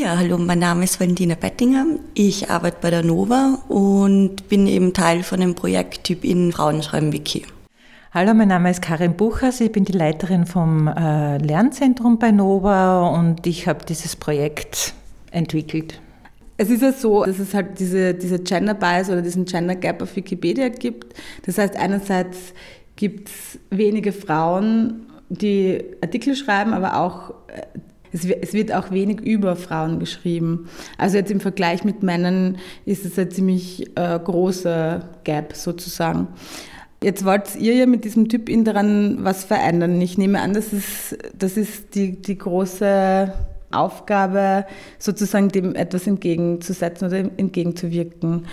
Ja, hallo, mein Name ist Valentina Bettinger. Ich arbeite bei der Nova und bin eben Teil von dem Projekt Typ in Frauenschreiben Wiki. Hallo, mein Name ist Karin Buchers. Ich bin die Leiterin vom äh, Lernzentrum bei Nova und ich habe dieses Projekt entwickelt. Es ist ja so, dass es halt diese, diese Gender Bias oder diesen Gender Gap auf Wikipedia gibt. Das heißt, einerseits gibt es wenige Frauen, die Artikel schreiben, aber auch äh, es wird auch wenig über Frauen geschrieben. Also jetzt im Vergleich mit Männern ist es ein ziemlich äh, großer Gap sozusagen. Jetzt wollt ihr ja mit diesem Typ in daran was verändern. Ich nehme an, das ist, das ist die, die große Aufgabe, sozusagen dem etwas entgegenzusetzen oder entgegenzuwirken.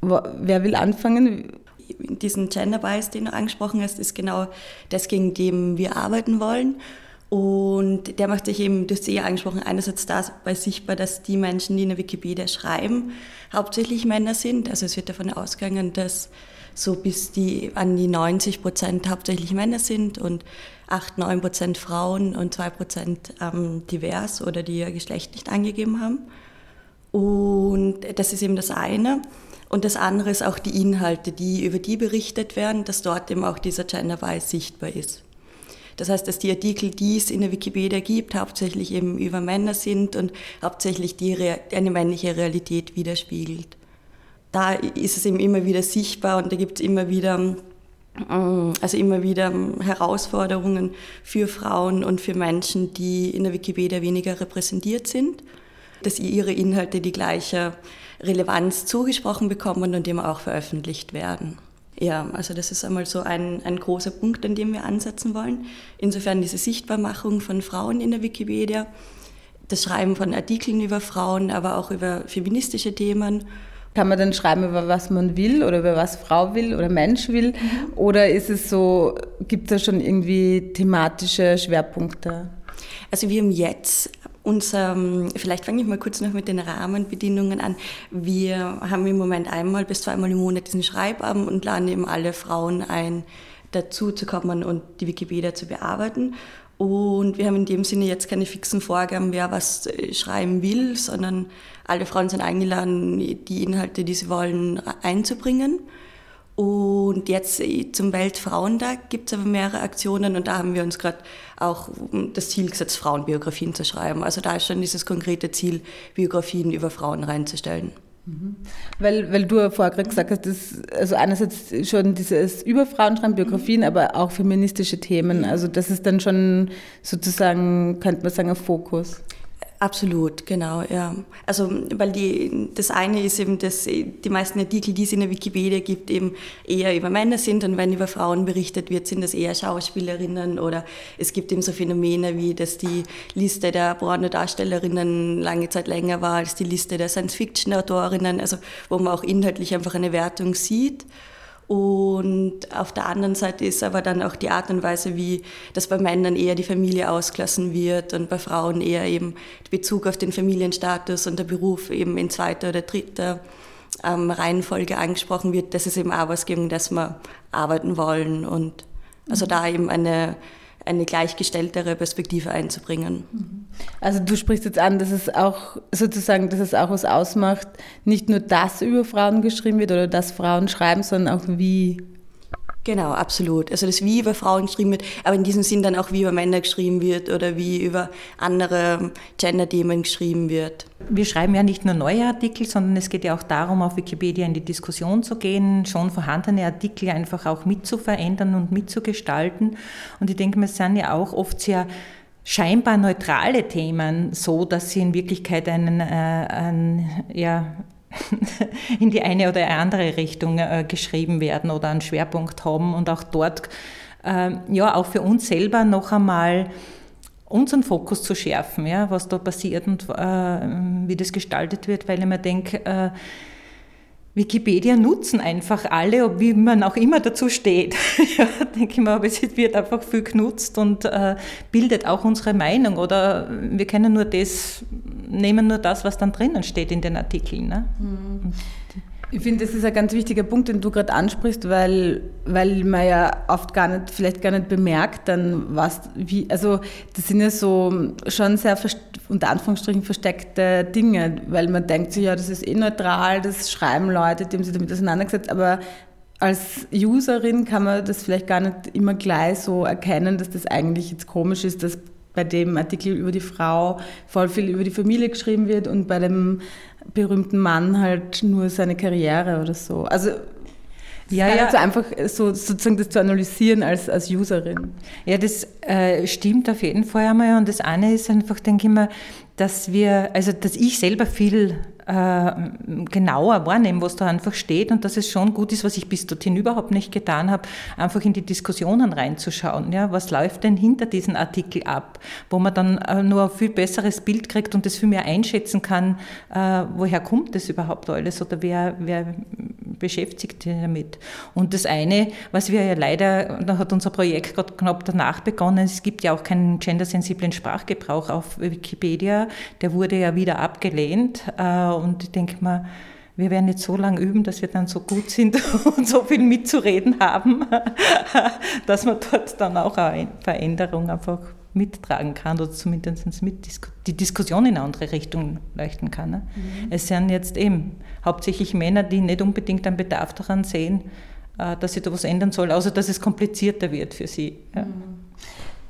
Wer will anfangen? Diesen Gender Bias, den du angesprochen hast, ist genau das, gegen den wir arbeiten wollen. Und der macht sich eben, du hast eh angesprochen, einerseits dabei sichtbar, dass die Menschen, die in der Wikipedia schreiben, hauptsächlich Männer sind. Also es wird davon ausgegangen, dass so bis die, an die 90 Prozent hauptsächlich Männer sind und 8, 9 Prozent Frauen und 2 Prozent ähm, divers oder die ihr Geschlecht nicht angegeben haben. Und das ist eben das eine. Und das andere ist auch die Inhalte, die über die berichtet werden, dass dort eben auch dieser Gender Bias sichtbar ist. Das heißt, dass die Artikel, die es in der Wikipedia gibt, hauptsächlich eben über Männer sind und hauptsächlich die, eine männliche Realität widerspiegelt. Da ist es eben immer wieder sichtbar und da gibt es immer wieder, mm, also immer wieder Herausforderungen für Frauen und für Menschen, die in der Wikipedia weniger repräsentiert sind, dass ihre Inhalte die gleiche Relevanz zugesprochen bekommen und eben auch veröffentlicht werden. Ja, also das ist einmal so ein, ein großer Punkt, an dem wir ansetzen wollen. Insofern diese Sichtbarmachung von Frauen in der Wikipedia, das Schreiben von Artikeln über Frauen, aber auch über feministische Themen. Kann man dann schreiben, über was man will oder über was Frau will oder Mensch will? Mhm. Oder ist es so, gibt es da schon irgendwie thematische Schwerpunkte? Also wir haben jetzt unser, vielleicht fange ich mal kurz noch mit den Rahmenbedingungen an. Wir haben im Moment einmal bis zweimal im Monat diesen Schreibabend und laden eben alle Frauen ein, dazu zu kommen und die Wikipedia zu bearbeiten. Und wir haben in dem Sinne jetzt keine fixen Vorgaben, wer was äh, schreiben will, sondern alle Frauen sind eingeladen, die Inhalte, die sie wollen, einzubringen. Und jetzt äh, zum Weltfrauentag gibt es aber mehrere Aktionen und da haben wir uns gerade auch das Ziel gesetzt, Frauenbiografien zu schreiben. Also da ist schon dieses konkrete Ziel, Biografien über Frauen reinzustellen. Mhm. Weil, weil du vorher gerade gesagt hast, dass, also einerseits schon dieses über Frauen schreiben, Biografien, mhm. aber auch feministische Themen. Also das ist dann schon sozusagen, könnte man sagen, ein Fokus. Absolut, genau, ja. Also, weil die, das eine ist eben, dass die meisten Artikel, die es in der Wikipedia gibt, eben eher über Männer sind und wenn über Frauen berichtet wird, sind das eher Schauspielerinnen oder es gibt eben so Phänomene wie, dass die Liste der Pornodarstellerinnen lange Zeit länger war als die Liste der Science-Fiction-Autorinnen, also wo man auch inhaltlich einfach eine Wertung sieht. Und auf der anderen Seite ist aber dann auch die Art und Weise, wie das bei Männern eher die Familie ausgelassen wird und bei Frauen eher eben der Bezug auf den Familienstatus und der Beruf eben in zweiter oder dritter ähm, Reihenfolge angesprochen wird. Das ist eben auch was, gegen das wir arbeiten wollen und also da eben eine eine gleichgestelltere Perspektive einzubringen. Also du sprichst jetzt an, dass es auch sozusagen, dass es auch was ausmacht, nicht nur dass über Frauen geschrieben wird oder dass Frauen schreiben, sondern auch wie Genau, absolut. Also das wie über Frauen geschrieben wird, aber in diesem Sinn dann auch wie über Männer geschrieben wird oder wie über andere Gender-Themen geschrieben wird. Wir schreiben ja nicht nur neue Artikel, sondern es geht ja auch darum, auf Wikipedia in die Diskussion zu gehen, schon vorhandene Artikel einfach auch mitzuverändern und mitzugestalten. Und ich denke, wir sind ja auch oft sehr scheinbar neutrale Themen so, dass sie in Wirklichkeit einen, äh, einen ja, in die eine oder andere Richtung äh, geschrieben werden oder einen Schwerpunkt haben und auch dort, äh, ja, auch für uns selber noch einmal unseren Fokus zu schärfen, ja, was da passiert und äh, wie das gestaltet wird, weil ich mir denke, äh, Wikipedia nutzen einfach alle, wie man auch immer dazu steht. ja, denke ich mal, aber es wird einfach viel genutzt und äh, bildet auch unsere Meinung oder wir können nur das, nehmen nur das, was dann drinnen steht in den Artikeln. Ne? Mhm. Ich finde, das ist ein ganz wichtiger Punkt, den du gerade ansprichst, weil, weil man ja oft gar nicht, vielleicht gar nicht bemerkt, dann was, wie, also das sind ja so schon sehr unter Anführungsstrichen versteckte Dinge, weil man denkt sich, ja, das ist eh neutral, das schreiben Leute, die haben sich damit auseinandergesetzt, aber als Userin kann man das vielleicht gar nicht immer gleich so erkennen, dass das eigentlich jetzt komisch ist, dass bei dem Artikel über die Frau voll viel über die Familie geschrieben wird und bei dem berühmten Mann halt nur seine Karriere oder so. Also ja, ja. So einfach so, sozusagen das zu analysieren als, als Userin. Ja, das äh, stimmt auf jeden Fall einmal. Und das eine ist einfach, denke ich mal, dass wir, also dass ich selber viel äh, genauer wahrnehme, was da einfach steht und dass es schon gut ist, was ich bis dorthin überhaupt nicht getan habe, einfach in die Diskussionen reinzuschauen. Ja, was läuft denn hinter diesen Artikel ab, wo man dann äh, nur ein viel besseres Bild kriegt und das viel mehr einschätzen kann, äh, woher kommt das überhaupt alles oder wer, wer beschäftigt damit. Und das eine, was wir ja leider, da hat unser Projekt gerade knapp danach begonnen, es gibt ja auch keinen gendersensiblen Sprachgebrauch auf Wikipedia, der wurde ja wieder abgelehnt und ich denke mal, wir werden jetzt so lange üben, dass wir dann so gut sind und so viel mitzureden haben, dass man dort dann auch eine Veränderung einfach mittragen kann oder zumindest mit die Diskussion in eine andere Richtung leuchten kann. Ne? Mhm. Es sind jetzt eben hauptsächlich Männer, die nicht unbedingt einen Bedarf daran sehen, äh, dass sie da was ändern soll, außer dass es komplizierter wird für sie. Ja.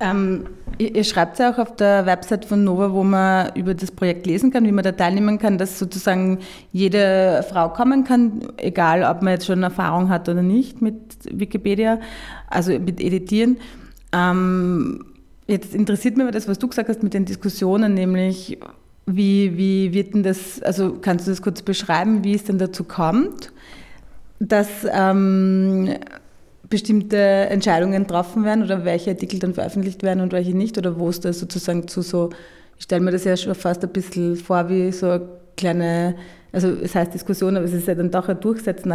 Ähm, ihr, ihr, schreibt ja auch auf der Website von Nova, wo man über das Projekt lesen kann, wie man da teilnehmen kann, dass sozusagen jede Frau kommen kann, egal ob man jetzt schon Erfahrung hat oder nicht mit Wikipedia, also mit Editieren. Ähm, jetzt interessiert mich aber das, was du gesagt hast mit den Diskussionen, nämlich wie, wie wird denn das, also kannst du das kurz beschreiben, wie es denn dazu kommt, dass ähm, bestimmte Entscheidungen getroffen werden oder welche Artikel dann veröffentlicht werden und welche nicht oder wo es da sozusagen zu so, ich stelle mir das ja schon fast ein bisschen vor wie so eine kleine, also es heißt Diskussion, aber es ist ja dann doch ein Durchsetzen,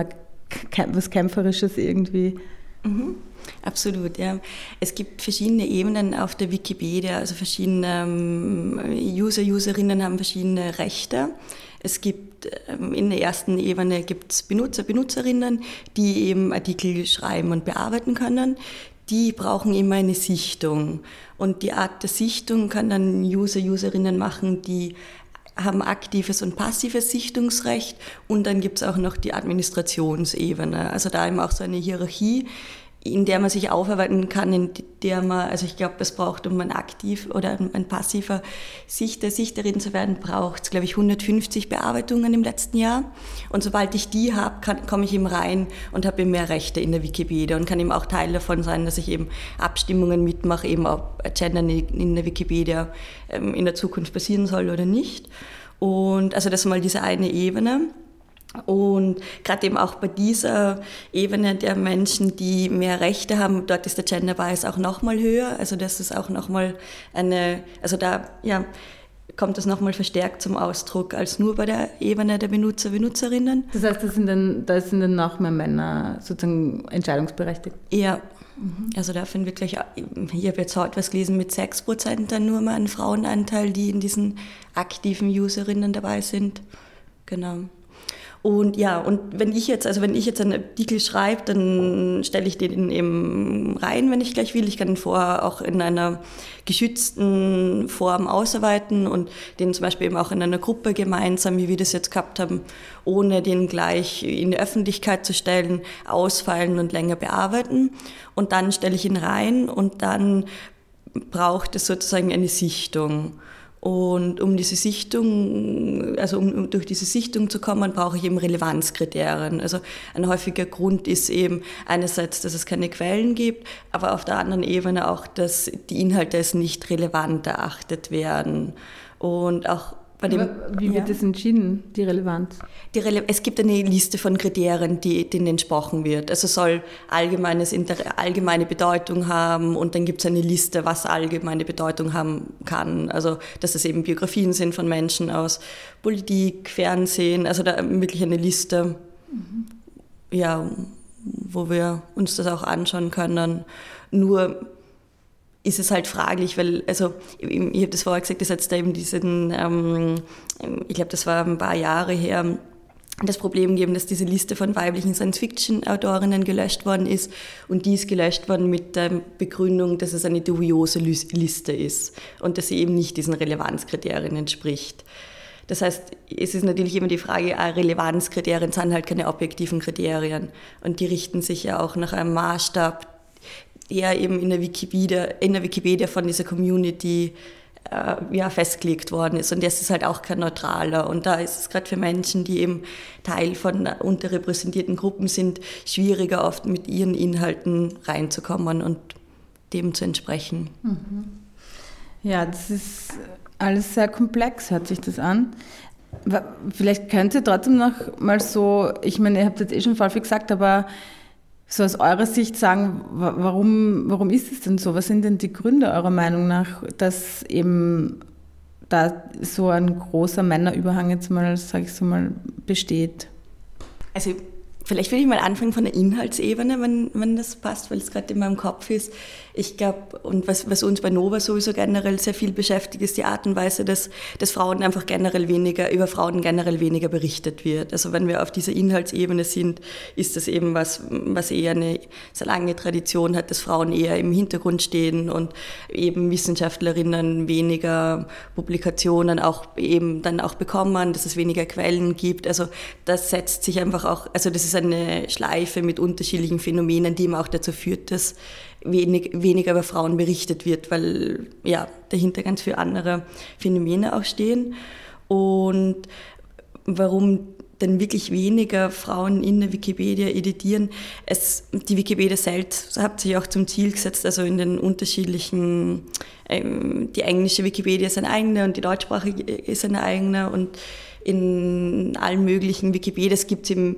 was Kämpferisches irgendwie. Mhm. Absolut, ja. Es gibt verschiedene Ebenen auf der Wikipedia, also verschiedene ähm, User, Userinnen haben verschiedene Rechte. Es gibt ähm, in der ersten Ebene gibt's Benutzer, Benutzerinnen, die eben Artikel schreiben und bearbeiten können. Die brauchen immer eine Sichtung. Und die Art der Sichtung kann dann User, Userinnen machen, die haben aktives und passives Sichtungsrecht und dann gibt es auch noch die Administrationsebene. Also da eben auch so eine Hierarchie, in der man sich aufarbeiten kann, in der man, also ich glaube, es braucht, um ein aktiv oder ein passiver Sichter, Sichterin zu werden, braucht es, glaube ich, 150 Bearbeitungen im letzten Jahr. Und sobald ich die habe, komme ich eben rein und habe eben mehr Rechte in der Wikipedia und kann eben auch Teil davon sein, dass ich eben Abstimmungen mitmache, eben ob Gender in der Wikipedia ähm, in der Zukunft passieren soll oder nicht. Und also das ist mal diese eine Ebene. Und gerade eben auch bei dieser Ebene der Menschen, die mehr Rechte haben, dort ist der Gender Bias auch nochmal höher. Also das ist auch nochmal eine, also da ja, kommt das nochmal verstärkt zum Ausdruck als nur bei der Ebene der Benutzer, Benutzerinnen. Das heißt, da sind dann, da sind dann noch mehr Männer sozusagen entscheidungsberechtigt? Ja. Mhm. Also da finden wir gleich, hier wird heute was gelesen mit 6% dann nur mal einen Frauenanteil, die in diesen aktiven Userinnen dabei sind. Genau. Und ja, und wenn ich jetzt, also wenn ich jetzt einen Artikel schreibe, dann stelle ich den eben rein, wenn ich gleich will. Ich kann den vorher auch in einer geschützten Form ausarbeiten und den zum Beispiel eben auch in einer Gruppe gemeinsam, wie wir das jetzt gehabt haben, ohne den gleich in die Öffentlichkeit zu stellen, ausfallen und länger bearbeiten. Und dann stelle ich ihn rein und dann braucht es sozusagen eine Sichtung. Und um diese Sichtung, also um, durch diese Sichtung zu kommen, brauche ich eben Relevanzkriterien. Also ein häufiger Grund ist eben einerseits, dass es keine Quellen gibt, aber auf der anderen Ebene auch, dass die Inhalte als nicht relevant erachtet werden. Und auch dem, Wie wird ja. das entschieden, die Relevanz? Die Rele es gibt eine Liste von Kriterien, die, denen entsprochen wird. Also soll allgemeines allgemeine Bedeutung haben und dann gibt es eine Liste, was allgemeine Bedeutung haben kann. Also dass es eben Biografien sind von Menschen aus Politik, Fernsehen, also da wirklich eine Liste, mhm. ja, wo wir uns das auch anschauen können. Nur ist es halt fraglich, weil, also ich, ich habe das vorher gesagt, es hat da eben diesen, ähm, ich glaube, das war ein paar Jahre her, das Problem gegeben, dass diese Liste von weiblichen Science-Fiction-Autorinnen gelöscht worden ist und die ist gelöscht worden mit der Begründung, dass es eine dubiose Liste ist und dass sie eben nicht diesen Relevanzkriterien entspricht. Das heißt, es ist natürlich immer die Frage, ah, Relevanzkriterien sind halt keine objektiven Kriterien und die richten sich ja auch nach einem Maßstab, der eben in der Wikipedia, in der Wikipedia von dieser Community äh, ja, festgelegt worden ist. Und das ist halt auch kein neutraler. Und da ist es gerade für Menschen, die eben Teil von unterrepräsentierten Gruppen sind, schwieriger oft mit ihren Inhalten reinzukommen und dem zu entsprechen. Mhm. Ja, das ist alles sehr komplex, hört sich das an. Vielleicht könnt ihr trotzdem noch mal so, ich meine, ihr habt jetzt eh schon voll viel gesagt, aber so aus eurer Sicht sagen, warum, warum ist es denn so? Was sind denn die Gründe eurer Meinung nach, dass eben da so ein großer Männerüberhang jetzt mal, sage ich so mal, besteht? Also vielleicht will ich mal anfangen von der Inhaltsebene, wenn, wenn das passt, weil es gerade in meinem Kopf ist. Ich glaube, und was, was uns bei Nova sowieso generell sehr viel beschäftigt, ist die Art und Weise, dass, dass Frauen einfach generell weniger, über Frauen generell weniger berichtet wird. Also wenn wir auf dieser Inhaltsebene sind, ist das eben was, was eher eine sehr lange Tradition hat, dass Frauen eher im Hintergrund stehen und eben Wissenschaftlerinnen weniger Publikationen auch eben dann auch bekommen, dass es weniger Quellen gibt. Also das setzt sich einfach auch, also das ist eine Schleife mit unterschiedlichen Phänomenen, die eben auch dazu führt, dass wenig, weniger über Frauen berichtet wird, weil ja, dahinter ganz viele andere Phänomene auch stehen. Und warum denn wirklich weniger Frauen in der Wikipedia editieren. Es, die Wikipedia selbst hat sich auch zum Ziel gesetzt, also in den unterschiedlichen, ähm, die englische Wikipedia ist eine eigene und die deutschsprachige ist eine eigene und in allen möglichen Wikipedias gibt es eben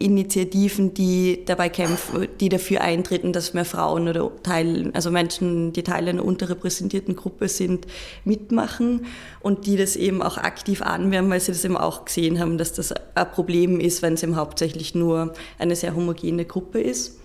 Initiativen, die dabei kämpfen, die dafür eintreten, dass mehr Frauen oder Teil, also Menschen, die Teil einer unterrepräsentierten Gruppe sind, mitmachen und die das eben auch aktiv anwenden, weil sie das eben auch gesehen haben, dass das ein Problem ist, wenn es eben hauptsächlich nur eine sehr homogene Gruppe ist.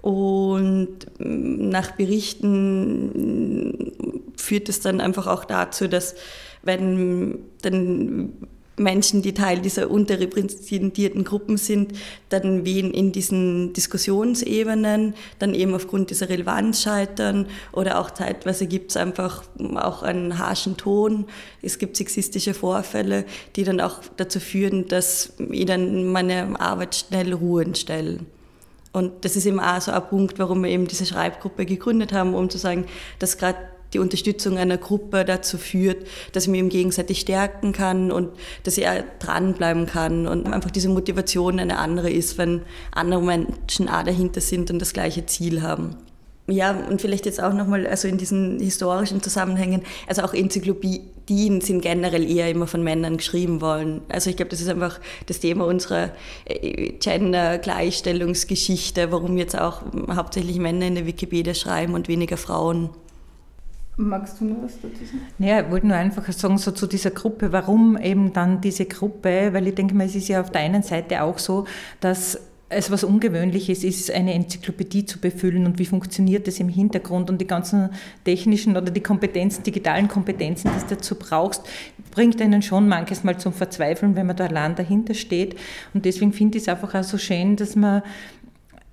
Und nach Berichten führt es dann einfach auch dazu, dass wenn dann Menschen, die Teil dieser unterrepräsentierten Gruppen sind, dann wen in diesen Diskussionsebenen, dann eben aufgrund dieser Relevanz scheitern oder auch zeitweise gibt es einfach auch einen harschen Ton. Es gibt sexistische Vorfälle, die dann auch dazu führen, dass ich dann meine Arbeit schnell ruhen stelle. Und das ist eben auch so ein Punkt, warum wir eben diese Schreibgruppe gegründet haben, um zu sagen, dass gerade die Unterstützung einer Gruppe dazu führt, dass ich mich gegenseitig stärken kann und dass er dranbleiben kann und einfach diese Motivation eine andere ist, wenn andere Menschen auch dahinter sind und das gleiche Ziel haben. Ja, und vielleicht jetzt auch nochmal, also in diesen historischen Zusammenhängen, also auch Enzyklopädien sind generell eher immer von Männern geschrieben worden. Also ich glaube, das ist einfach das Thema unserer äh, Gender-Gleichstellungsgeschichte, warum jetzt auch hauptsächlich Männer in der Wikipedia schreiben und weniger Frauen. Magst du noch was dazu sagen? Naja, ich wollte nur einfach sagen, so zu dieser Gruppe, warum eben dann diese Gruppe, weil ich denke mal, es ist ja auf der einen Seite auch so, dass es was Ungewöhnliches ist, eine Enzyklopädie zu befüllen und wie funktioniert das im Hintergrund und die ganzen technischen oder die Kompetenzen, digitalen Kompetenzen, die du dazu brauchst, bringt einen schon manches Mal zum Verzweifeln, wenn man da allein dahinter steht. Und deswegen finde ich es einfach auch so schön, dass man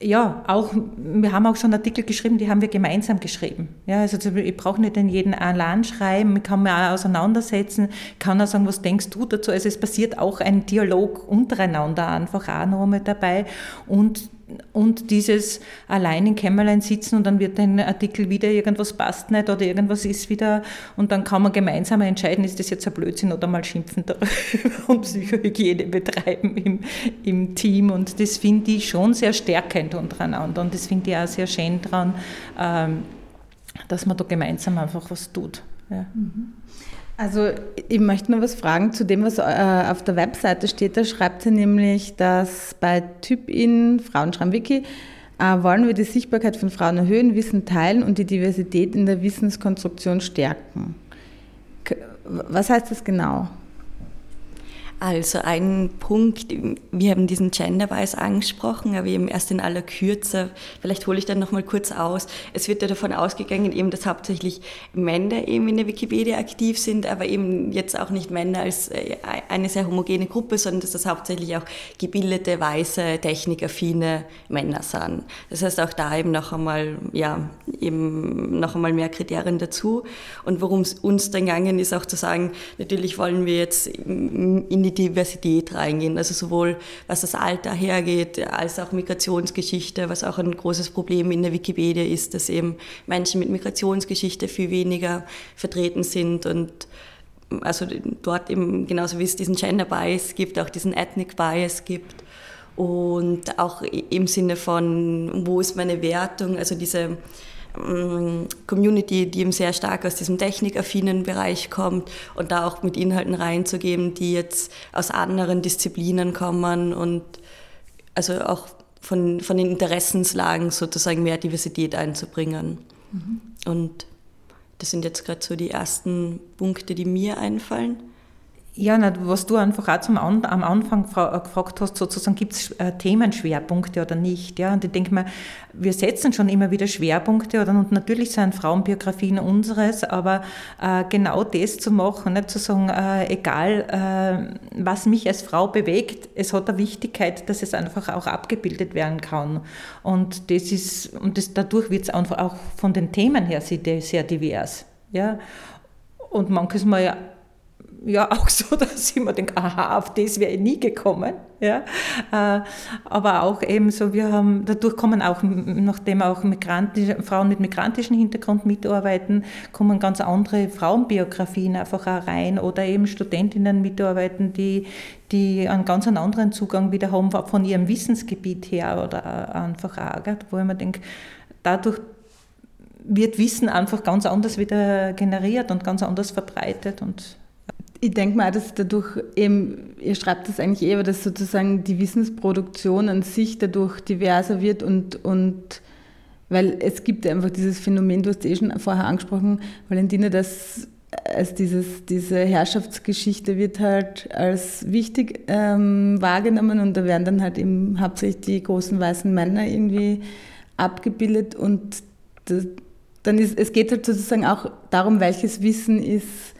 ja, auch, wir haben auch schon Artikel geschrieben, die haben wir gemeinsam geschrieben. Ja, also ich brauche nicht in jeden allein schreiben, ich kann mich auch auseinandersetzen, kann auch sagen, was denkst du dazu? Also es passiert auch ein Dialog untereinander einfach auch noch einmal dabei und und dieses allein im Kämmerlein sitzen und dann wird ein Artikel wieder, irgendwas passt nicht oder irgendwas ist wieder und dann kann man gemeinsam entscheiden, ist das jetzt ein Blödsinn oder mal schimpfen darüber und Psychohygiene betreiben im, im Team und das finde ich schon sehr stärkend untereinander und das finde ich auch sehr schön daran, ähm, dass man da gemeinsam einfach was tut. Ja. Mhm. Also ich möchte noch was fragen zu dem, was äh, auf der Webseite steht. Da schreibt sie nämlich, dass bei TypIn, Frauen schreiben Wiki, äh, wollen wir die Sichtbarkeit von Frauen erhöhen, Wissen teilen und die Diversität in der Wissenskonstruktion stärken. Was heißt das genau? Also ein Punkt, wir haben diesen Gender Bias angesprochen, aber eben erst in aller Kürze. Vielleicht hole ich dann nochmal kurz aus. Es wird ja davon ausgegangen, eben, dass hauptsächlich Männer eben in der Wikipedia aktiv sind, aber eben jetzt auch nicht Männer als äh, eine sehr homogene Gruppe, sondern dass das hauptsächlich auch gebildete, weiße, technikaffine Männer sind. Das heißt auch da eben noch einmal, ja, eben noch einmal mehr Kriterien dazu. Und worum es uns dann gegangen ist, auch zu sagen, natürlich wollen wir jetzt in die die Diversität reingehen. Also sowohl was das Alter hergeht, als auch Migrationsgeschichte, was auch ein großes Problem in der Wikipedia ist, dass eben Menschen mit Migrationsgeschichte viel weniger vertreten sind und also dort eben genauso wie es diesen Gender Bias gibt, auch diesen Ethnic Bias gibt und auch im Sinne von, wo ist meine Wertung, also diese Community, die eben sehr stark aus diesem technikaffinen Bereich kommt und da auch mit Inhalten reinzugeben, die jetzt aus anderen Disziplinen kommen und also auch von, von den Interessenslagen sozusagen mehr Diversität einzubringen. Mhm. Und das sind jetzt gerade so die ersten Punkte, die mir einfallen. Ja, was du einfach auch zum, am Anfang äh, gefragt hast, sozusagen, gibt es äh, Themenschwerpunkte oder nicht? Ja? Und ich denke mal, wir setzen schon immer wieder Schwerpunkte oder, und natürlich sind Frauenbiografien unseres, aber äh, genau das zu machen, nicht zu sagen, äh, egal äh, was mich als Frau bewegt, es hat eine Wichtigkeit, dass es einfach auch abgebildet werden kann. Und das ist, und das, dadurch wird es einfach auch von den Themen her sehr, sehr divers. Ja? Und manches Mal ja auch so, dass ich mir denke, aha, auf das wäre ich nie gekommen. Ja? Äh, aber auch eben so, wir haben, dadurch kommen auch, nachdem auch Frauen mit migrantischem Hintergrund mitarbeiten, kommen ganz andere Frauenbiografien einfach auch rein oder eben Studentinnen mitarbeiten, die, die einen ganz anderen Zugang wieder haben von ihrem Wissensgebiet her oder einfach auch, wo ich mir denke, dadurch wird Wissen einfach ganz anders wieder generiert und ganz anders verbreitet und ich denke mal, dass dadurch eben, ihr schreibt das eigentlich eher, dass sozusagen die Wissensproduktion an sich dadurch diverser wird und, und weil es gibt einfach dieses Phänomen, du hast eh schon vorher angesprochen, Valentina, dass als dieses, diese Herrschaftsgeschichte wird halt als wichtig ähm, wahrgenommen und da werden dann halt eben hauptsächlich die großen weißen Männer irgendwie abgebildet und das, dann ist, es geht halt sozusagen auch darum, welches Wissen ist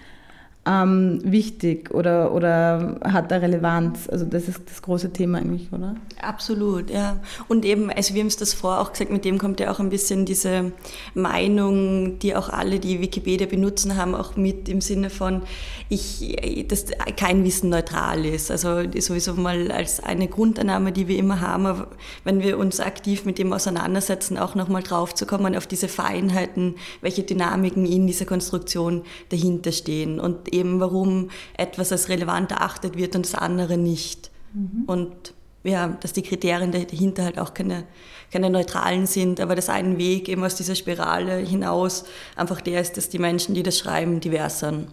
ähm, wichtig oder, oder hat da Relevanz? Also das ist das große Thema eigentlich, oder? Absolut, ja. Und eben, also wir haben es das vorher auch gesagt, mit dem kommt ja auch ein bisschen diese Meinung, die auch alle, die Wikipedia benutzen, haben, auch mit im Sinne von, ich, dass kein Wissen neutral ist. Also sowieso mal als eine Grundannahme, die wir immer haben, wenn wir uns aktiv mit dem auseinandersetzen, auch nochmal drauf zu kommen auf diese Feinheiten, welche Dynamiken in dieser Konstruktion dahinter stehen. Und eben, warum etwas als relevant erachtet wird und das andere nicht. Mhm. Und ja, dass die Kriterien dahinter halt auch keine, keine neutralen sind, aber dass ein Weg eben aus dieser Spirale hinaus einfach der ist, dass die Menschen, die das schreiben, divers sind.